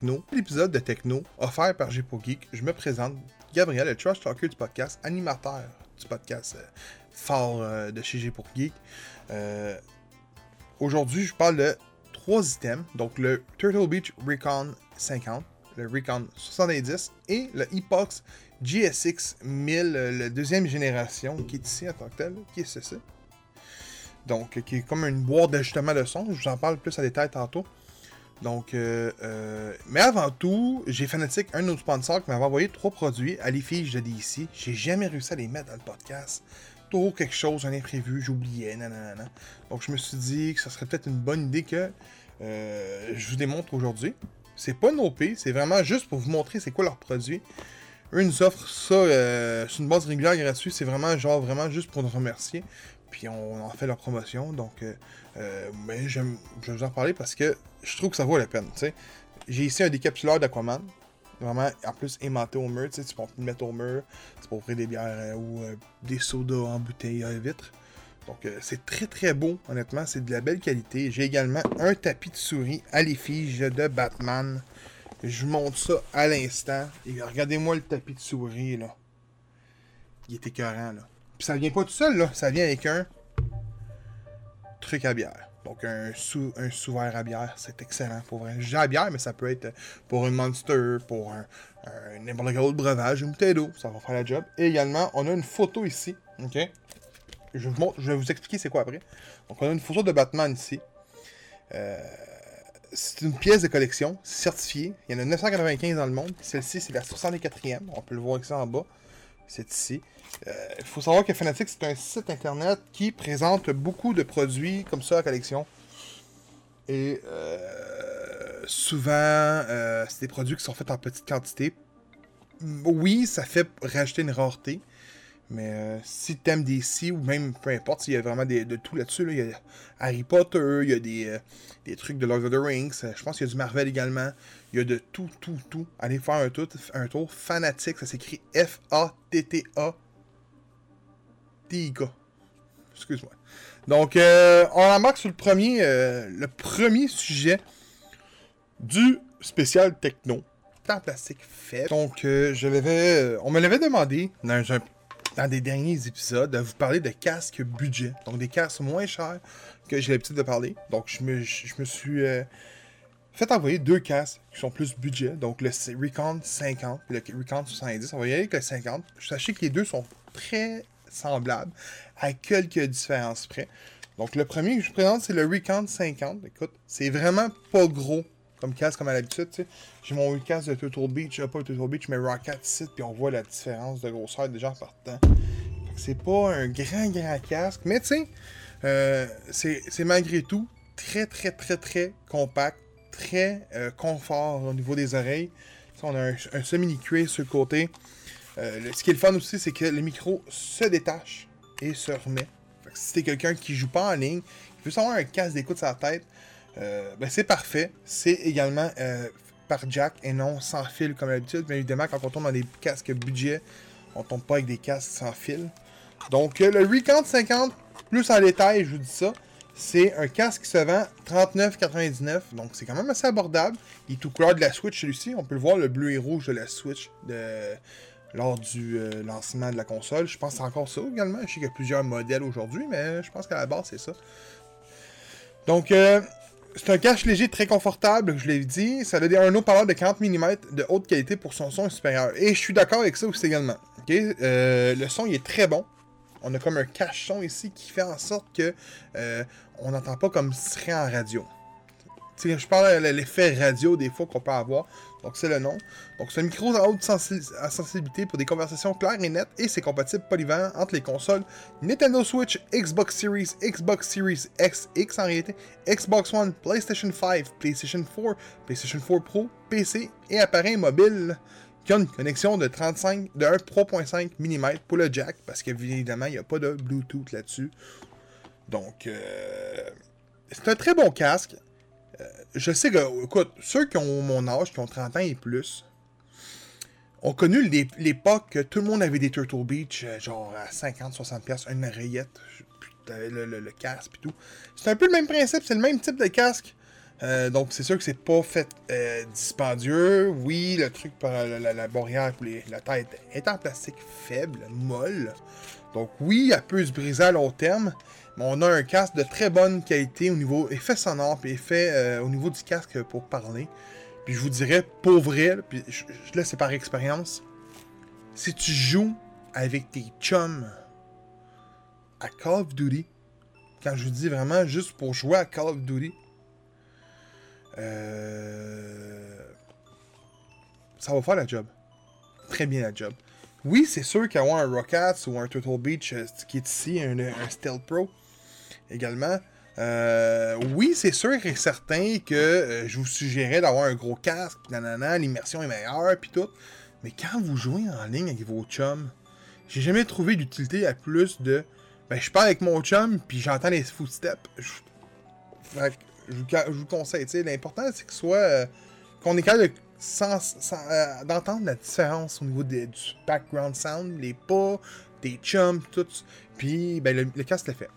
Techno, l'épisode de Techno offert par G Geek. Je me présente, Gabriel, le trash talker du podcast, animateur du podcast euh, fort euh, de chez G Geek. Euh, Aujourd'hui, je parle de trois items, donc le Turtle Beach Recon 50, le Recon 70 et le Epox GSX 1000, la deuxième génération, qui est ici en tant que tel, qui est ceci. Donc, qui est comme une boîte d'ajustement de son. Je vous en parle plus à détail tantôt. Donc, euh, euh, mais avant tout, j'ai Fanatic, un de nos sponsors, qui m'avait envoyé trois produits à l'effigie de DC. J'ai jamais réussi à les mettre dans le podcast. Toujours quelque chose, un imprévu, j'oubliais, nanana. Donc, je me suis dit que ça serait peut-être une bonne idée que euh, je vous démontre aujourd'hui. C'est pas une OP, c'est vraiment juste pour vous montrer c'est quoi leur produit. Eux nous offrent ça sur une base régulière gratuite. C'est vraiment genre vraiment juste pour nous remercier. Puis on en fait leur promotion. Donc, mais je vais vous en parler parce que je trouve que ça vaut la peine. J'ai ici un décapsuleur d'Aquaman. Vraiment, en plus, aimanté au mur. Tu peux le mettre au mur. C'est pour ouvrir des bières euh, ou euh, des sodas en bouteille à vitre. Donc, euh, c'est très très beau, honnêtement. C'est de la belle qualité. J'ai également un tapis de souris à l'effigie de Batman. Je vous montre ça à l'instant. Et regardez-moi le tapis de souris, là. Il est écœurant, là. Puis ça vient pas tout seul, là. Ça vient avec un truc à bière. Donc, un, sous, un sous-verre à bière, c'est excellent pour vrai. J'ai à bière, mais ça peut être pour un Monster, pour un, n'importe quel autre breuvage, une bouteille d'eau, ça va faire la job. Et également, on a une photo ici, ok? Je, vous je vais vous expliquer c'est quoi après. Donc, on a une photo de Batman ici. Euh, c'est une pièce de collection, certifiée. Il y en a 995 dans le monde. Celle-ci, c'est la 64e. On peut le voir ici en bas. C'est ici. Il euh, faut savoir que Fnatic, c'est un site internet qui présente beaucoup de produits comme ça à collection. Et euh, souvent, euh, c'est des produits qui sont faits en petite quantité. Oui, ça fait rajouter une rareté. Mais si tu aimes DC ou même peu importe, il y a vraiment de tout là-dessus. Il y a Harry Potter, il y a des, trucs de Lord of the Rings, je pense qu'il y a du Marvel également. Il y a de tout, tout, tout. Allez faire un, un tour. Fanatic, ça s'écrit F-A-T-T-A Excuse-moi. Donc, euh, on embarque sur le premier, euh, le premier sujet du spécial techno. Temps plastique fait. Donc, euh, je l'avais, on me l'avait demandé dans, dans des derniers épisodes de vous parler de casques budget. Donc, des casques moins chers que j'ai l'habitude de parler. Donc, je me, je me suis fait envoyer deux casques qui sont plus budget. Donc, le Recon 50 et le Recon 70. On va y aller avec le 50. Sachez que les deux sont très semblable, à quelques différences près. Donc, le premier que je vous présente, c'est le Recon 50. Écoute, c'est vraiment pas gros comme casque comme à l'habitude. J'ai mon casque de Turtle Beach, pas Turtle Beach, mais Rocket ici, puis on voit la différence de grosseur déjà en partant. C'est pas un grand, grand casque, mais tu sais, euh, c'est malgré tout très, très, très, très compact, très euh, confort au niveau des oreilles. on a un, semi-cuir sur le côté. Euh, ce qui est le fun aussi, c'est que le micro se détache et se remet. si t'es quelqu'un qui joue pas en ligne, qui veut savoir un casque d'écoute sur la tête, euh, ben c'est parfait. C'est également euh, par jack et non sans fil comme d'habitude. Bien évidemment, quand on tombe dans des casques budget, on tombe pas avec des casques sans fil. Donc le Recount 50, plus en détail, je vous dis ça. C'est un casque qui se vend 39,99. Donc c'est quand même assez abordable. Il est tout couleur de la Switch celui-ci. On peut le voir, le bleu et rouge de la Switch lors du euh, lancement de la console. Je pense que c'est encore ça également. Je sais qu'il y a plusieurs modèles aujourd'hui, mais je pense qu'à la base, c'est ça. Donc, euh, c'est un cache léger très confortable, je l'ai dit. Ça a un haut-parleur de 40 mm de haute qualité pour son son supérieur. Et je suis d'accord avec ça aussi également. Euh, le son, il est très bon. On a comme un cache-son ici qui fait en sorte que on n'entend pas comme si serait en radio. je parle de l'effet radio des fois qu'on peut avoir. Donc c'est le nom. Donc c'est un micro à haute sensibilité pour des conversations claires et nettes et c'est compatible polyvalent entre les consoles Nintendo Switch, Xbox Series, Xbox Series X, X en réalité, Xbox One, PlayStation 5, PlayStation 4, PlayStation 4 Pro, PC et appareils mobiles qui ont une connexion de 35 de 1.5 mm pour le jack parce qu'évidemment il n'y a pas de Bluetooth là-dessus. Donc euh, c'est un très bon casque. Euh, je sais que, écoute, ceux qui ont mon âge, qui ont 30 ans et plus, ont connu l'époque que tout le monde avait des Turtle Beach, euh, genre à 50-60$, une oreillette, le, le, casque et tout. C'est un peu le même principe, c'est le même type de casque. Euh, donc, c'est sûr que c'est pas fait dispendieux. Oui, le truc par la, barrière pour la tête est en plastique faible, molle. Donc, oui, elle peut se briser à long terme. Mais on a un casque de très bonne qualité au niveau effet sonore et effet euh, au niveau du casque pour parler. Puis je vous dirais, pour vrai, je, je, là par expérience, si tu joues avec tes chums à Call of Duty, quand je vous dis vraiment juste pour jouer à Call of Duty, euh, ça va faire la job. Très bien la job. Oui, c'est sûr qu'avoir un Rockets ou un Turtle Beach euh, qui est ici, un, Stealth Pro également, euh, oui, c'est sûr et certain que euh, je vous suggérais d'avoir un gros casque, pis nanana, l'immersion est meilleure, puis tout. Mais quand vous jouez en ligne avec vos chums, j'ai jamais trouvé d'utilité à plus de. Ben, je parle avec mon chum, puis j'entends les footsteps. Je... Fait que je, vous, conseille, tu sais, l'important c'est que soit. Qu'on est capable de sans, euh, d'entendre la différence au niveau du background sound, les pas, des chums, tout. Puis, ben, le, le casque le fait.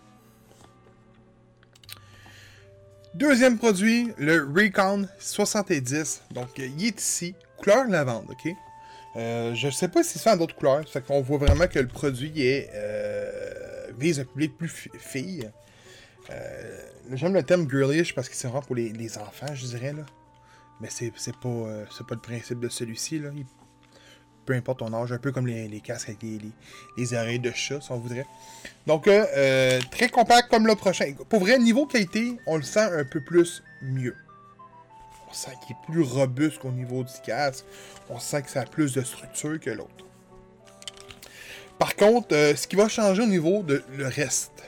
Deuxième produit, le Recon 70. Donc, il est ici, couleur lavande, ok? Euh, je sais pas si c'est en d'autres couleurs, fait qu'on voit vraiment que le produit est, euh, vise plus fille. Euh, J'aime le thème girlish parce que c'est vraiment pour les, les, enfants, je dirais. Là. Mais c'est pas, euh, pas le principe de celui-ci. peu importe ton âge, un peu comme les, les casques avec les, les, les, oreilles de chat, si on voudrait. Donc, euh, euh, très compact comme le prochain. Pour vrai, niveau qualité, on le sent un peu plus mieux. On sent qu'il est plus robuste qu'au niveau du casque. On sent que ça a plus de structure que l'autre. Par contre, ce qui va changer au niveau de le reste,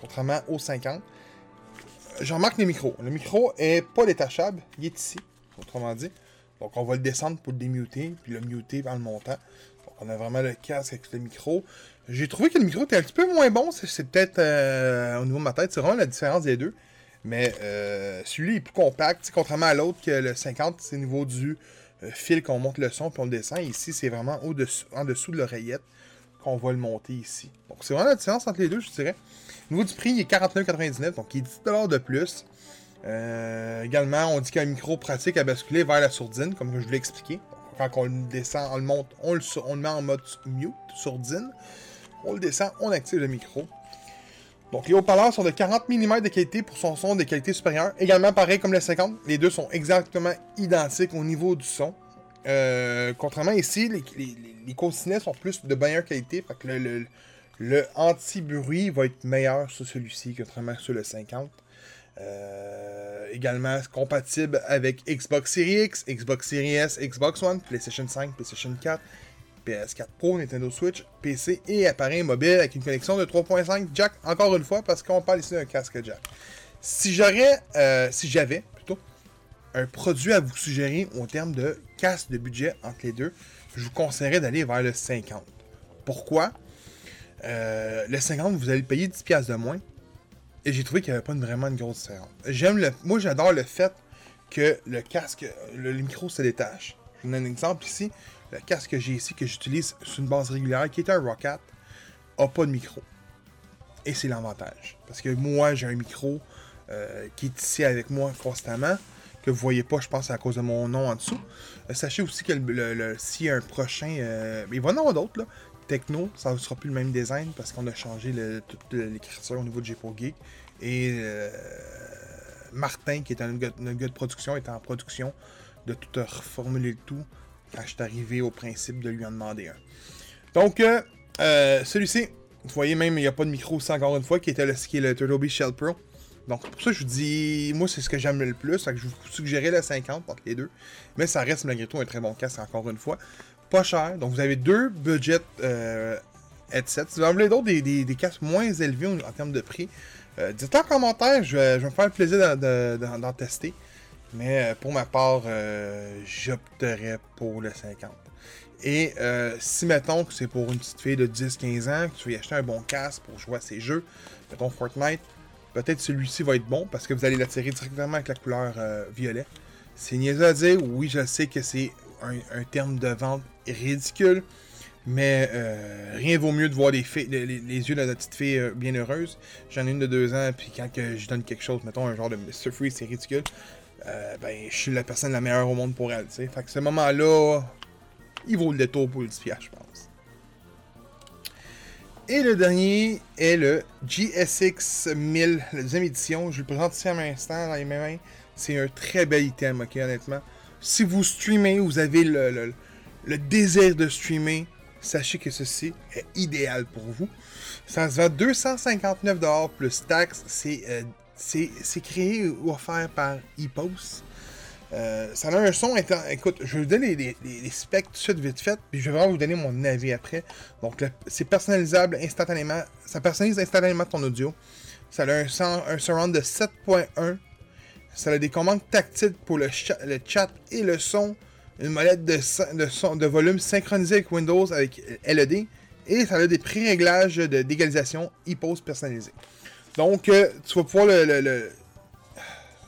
contrairement au 50, je remarque les micros. Le micro est pas détachable, il est ici, autrement dit. Donc on va le descendre pour le démuter, puis le muter en le montant. Donc on a vraiment le casque avec le micro. J'ai trouvé que le micro était un petit peu moins bon, c'est peut-être euh, au niveau de ma tête, c'est vraiment la différence des deux. Mais euh, celui-là est plus compact, contrairement à l'autre que le 50, c'est au niveau du euh, fil qu'on monte le son puis on le descend. Ici, c'est vraiment en dessous de l'oreillette qu'on va le monter ici. Donc c'est vraiment la différence entre les deux, je dirais. Au niveau du prix, il est 49,99, donc il est 10$ de plus. Euh, également, on dit qu'un micro pratique à basculer vers la sourdine, comme je vous l'ai expliqué. Quand on le descend, on le monte, on le, met en mode mute, sourdine. On le descend, on active le micro. Donc les haut-parleurs sont de 40 mm de qualité pour son son de qualité supérieure. Également pareil comme le 50, les deux sont exactement identiques au niveau du son. Euh, contrairement ici, les, les, sont plus de meilleure qualité. Fait que le, le, le anti-bruit va être meilleur sur celui-ci contrairement sur le 50. Euh, également compatible avec Xbox Series X, Xbox Series S, Xbox One, PlayStation 5, PlayStation 4, PS4 Pro, Nintendo Switch, PC et appareil mobile avec une connexion de 3.5 jack, encore une fois, parce qu'on parle ici d'un casque jack. Si j'aurais, euh, si j'avais plutôt, un produit à vous suggérer en termes de casque de budget entre les deux, je vous conseillerais d'aller vers le 50. Pourquoi? Euh, Le 50, vous allez payer 10$ de moins. Et j'ai trouvé qu'il n'y avait pas vraiment une grosse différence. J'aime le. Moi, j'adore le fait que le casque, le, micro se détache. Je vous donne un exemple ici. Le casque que j'ai ici, que j'utilise sur une base régulière, qui est un Rocket, n'a pas de micro. Et c'est l'avantage. Parce que moi, j'ai un micro euh, qui est ici avec moi constamment, que vous voyez pas, je pense, à cause de mon nom en dessous. Euh, sachez aussi que le, s'il y a un prochain... Euh, il va en avoir d'autres, là. Techno, ça ne sera plus le même design parce qu'on a changé toute l'écriture au niveau de J-Pro Geek. Et euh, Martin, qui est un gars, de production, est en production de tout reformuler le tout quand je suis arrivé au principe de lui en demander un. Donc, euh, euh, celui-ci, vous voyez même, il n'y a pas de micro aussi encore une fois, qui était le, qui est le Turtle Shell Pro. Donc, pour ça, je vous dis, moi, c'est ce que j'aime le plus. que je vous suggérais le 50 entre les deux. Mais ça reste malgré tout un très bon casque, encore une fois pas cher. Donc vous avez deux budget euh, headsets. Si vous en voulez d'autres, des, des, casques moins élevés en, termes de prix, euh, dites-le en commentaire, je vais, je vais, me faire le plaisir d'en, tester. Mais euh, pour ma part, euh, j'opterais pour le 50. Et euh, si mettons que c'est pour une petite fille de 10-15 ans, que tu veux acheter un bon casque pour jouer à ses jeux, mettons Fortnite, peut-être celui-ci va être bon parce que vous allez l'attirer directement avec la couleur violet. C'est niaiseux à dire, oui, je sais que c'est un, terme de vente ridicule. Mais euh, rien vaut mieux de voir les, yeux de la petite fille euh, bien heureuse. J'en ai une de deux ans, puis quand que je donne quelque chose, mettons un genre de Mr. Free, c'est ridicule. euh, ben, je suis la personne la meilleure au monde pour elle. Fait que ce moment-là, il vaut le détour pour le 10$, je pense. Et le dernier est le GSX 1000, la deuxième édition. Je le présente ici à l'instant dans les mains. C'est un très bel item, ok, honnêtement. Si vous streamez, vous avez le, désir de streamer, sachez que ceci est idéal pour vous. Ça se vend 259$ plus taxes. C'est euh, c'est créé ou offert par EPOS. Euh, ça a un son. Écoute, je vais vous donner les, specs tout de suite vite fait, puis je vais vraiment vous donner mon avis après. Donc, c'est personnalisable instantanément. Ça personnalise instantanément ton audio. Ça a un, surround de 7.1. Ça a des commandes tactiles pour le, le, chat et le son. Une molette de, volume synchronisée avec Windows avec LED. Et ça a des pré-réglages d'égalisation EPOS personnalisés. Donc, euh, tu vas pouvoir le.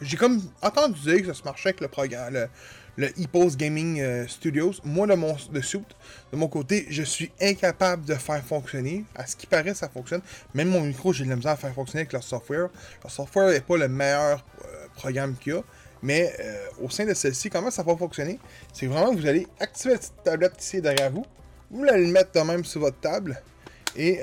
J'ai comme entendu dire que ça se marchait avec le programme, le, Gaming euh, Studios. Moi, de mon de suite, de mon côté, je suis incapable de faire fonctionner. À ce qui paraît, ça fonctionne. Même mon micro, j'ai de la misère à faire fonctionner avec leur software. Leur software n'est pas le meilleur euh, programme qu'il y a. Mais au sein de celle-ci, comment ça va fonctionner? C'est vraiment que vous allez activer la petite tablette ici derrière vous. Vous allez le mettre de même sur votre table. Et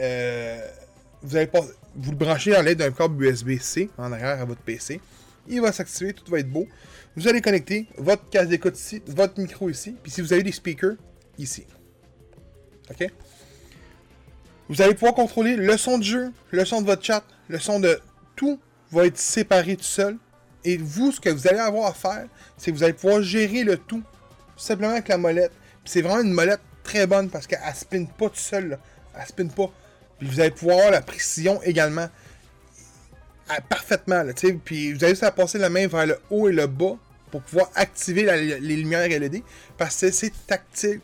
vous allez pas vous le branchez à l'aide d'un câble USB-C en arrière à votre PC. Il va s'activer, tout va être beau. Vous allez connecter votre casque d'écoute ici, votre micro ici, puis si vous avez des speakers, ici. OK? Vous allez pouvoir contrôler le son du jeu, le son de votre chat, le son de tout va être séparé tout seul. Et vous, ce que vous allez avoir à faire, c'est que vous allez pouvoir gérer le tout simplement avec la molette. C'est vraiment une molette très bonne parce qu'elle ne spinne pas tout seul. Elle ne spinne pas. Puis vous allez pouvoir avoir la précision également. Ah, parfaitement, là, Puis vous allez juste à passer la main vers le haut et le bas pour pouvoir activer les lumières LED. Parce que c'est tactile.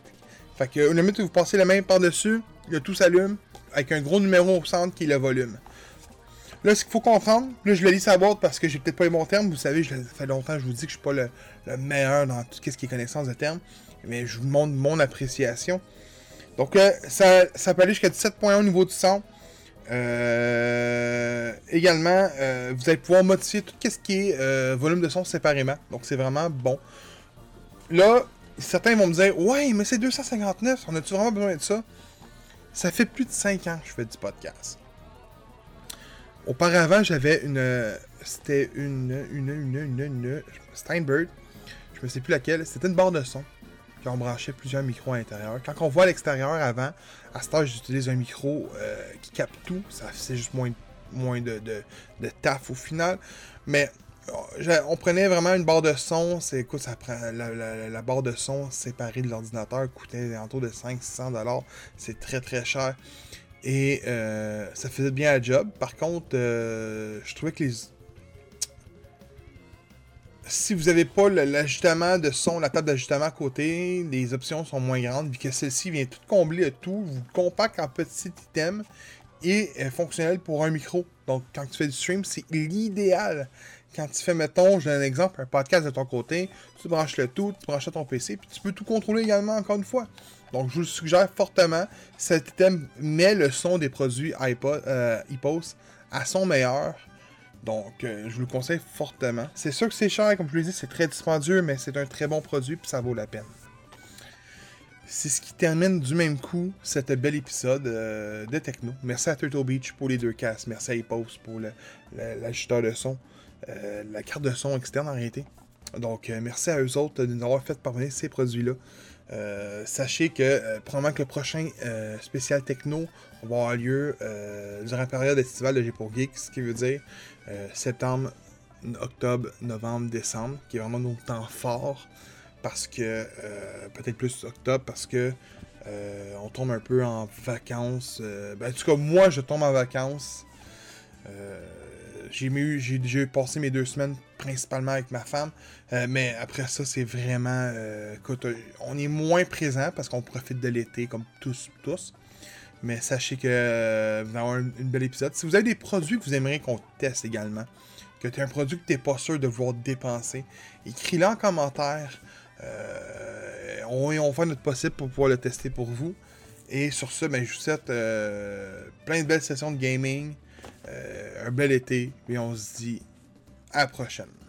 Fait que au limite, vous passez la main par-dessus, le tout s'allume avec un gros numéro au centre qui est le volume. Là, ce qu'il faut comprendre, là, je le lis sa boîte parce que j'ai peut-être pas les bons termes. Vous savez, ça fait longtemps que je vous dis que je suis pas le, meilleur dans tout ce qui est connaissance de termes. Mais je vous montre mon appréciation. Donc, euh, ça, ça peut aller jusqu'à 17.1 au niveau du son. Euh, également, euh, vous allez pouvoir modifier tout ce qui est volume de son séparément. Donc, c'est vraiment bon. Là, certains vont me dire Ouais, mais c'est 259, on a-tu vraiment besoin de ça Ça fait plus de 5 ans que je fais du podcast. Auparavant, j'avais une. C'était une, une, une, une, une, Steinberg. Je ne sais plus laquelle. C'était une barre de son qui ont branché plusieurs micros à l'intérieur. Quand on voit à l'extérieur avant, à ce stade, j'utilise un micro euh, qui capte tout. Ça c'est juste moins, moins de, taf au final. Mais euh, on prenait vraiment une barre de son. C'est, écoute, la, barre de son séparée de l'ordinateur coûtait autour de 500-600$. C'est très très cher. Et euh, ça faisait bien la job. Par contre, je trouvais que les, si vous n'avez pas l'ajustement de son, la table d'ajustement à côté, les options sont moins grandes, vu que celle-ci vient tout combler le tout, vous compacte en petits items et est fonctionnel pour un micro. Donc, quand tu fais du stream, c'est l'idéal. Quand tu fais, mettons, je donne un exemple, un podcast de ton côté, tu branches le tout, tu branches ton PC, puis tu peux tout contrôler également encore une fois. Donc, je vous le suggère fortement. Cet item met le son des produits iPod, euh, à son meilleur. Donc, euh, je vous le conseille fortement. C'est sûr que c'est cher, comme je l'ai dit, c'est très dispendieux, mais c'est un très bon produit, puis ça vaut la peine. C'est ce qui termine du même coup cet bel épisode euh, de Techno. Merci à Turtle Beach pour les deux casques. Merci à Epos pour l'ajusteur de son. La carte de son externe en réalité. Donc, merci à eux autres de nous avoir fait parvenir ces produits-là. Sachez que probablement que le prochain spécial techno va avoir lieu durant la période estivale de G pour ce qui veut dire euh, septembre, octobre, novembre, décembre, qui est vraiment nos temps forts, parce que, euh, peut-être plus octobre, parce que euh, on tombe un peu en vacances. Ben, en tout cas, moi, je tombe en vacances. J'ai passé mes deux semaines principalement avec ma femme, mais après ça, c'est vraiment, écoute, on est moins présent parce qu'on profite de l'été comme tous, tous. Mais sachez que euh, vous allez avoir un, bel épisode. Si vous avez des produits que vous aimeriez qu'on teste également, que tu as un produit que tu n'es pas sûr de vouloir dépenser, écris-le en commentaire. Euh, on, on fait notre possible pour pouvoir le tester pour vous. Et sur ce, ben, je vous souhaite euh, plein de belles sessions de gaming, un bel été, et on se dit à la prochaine.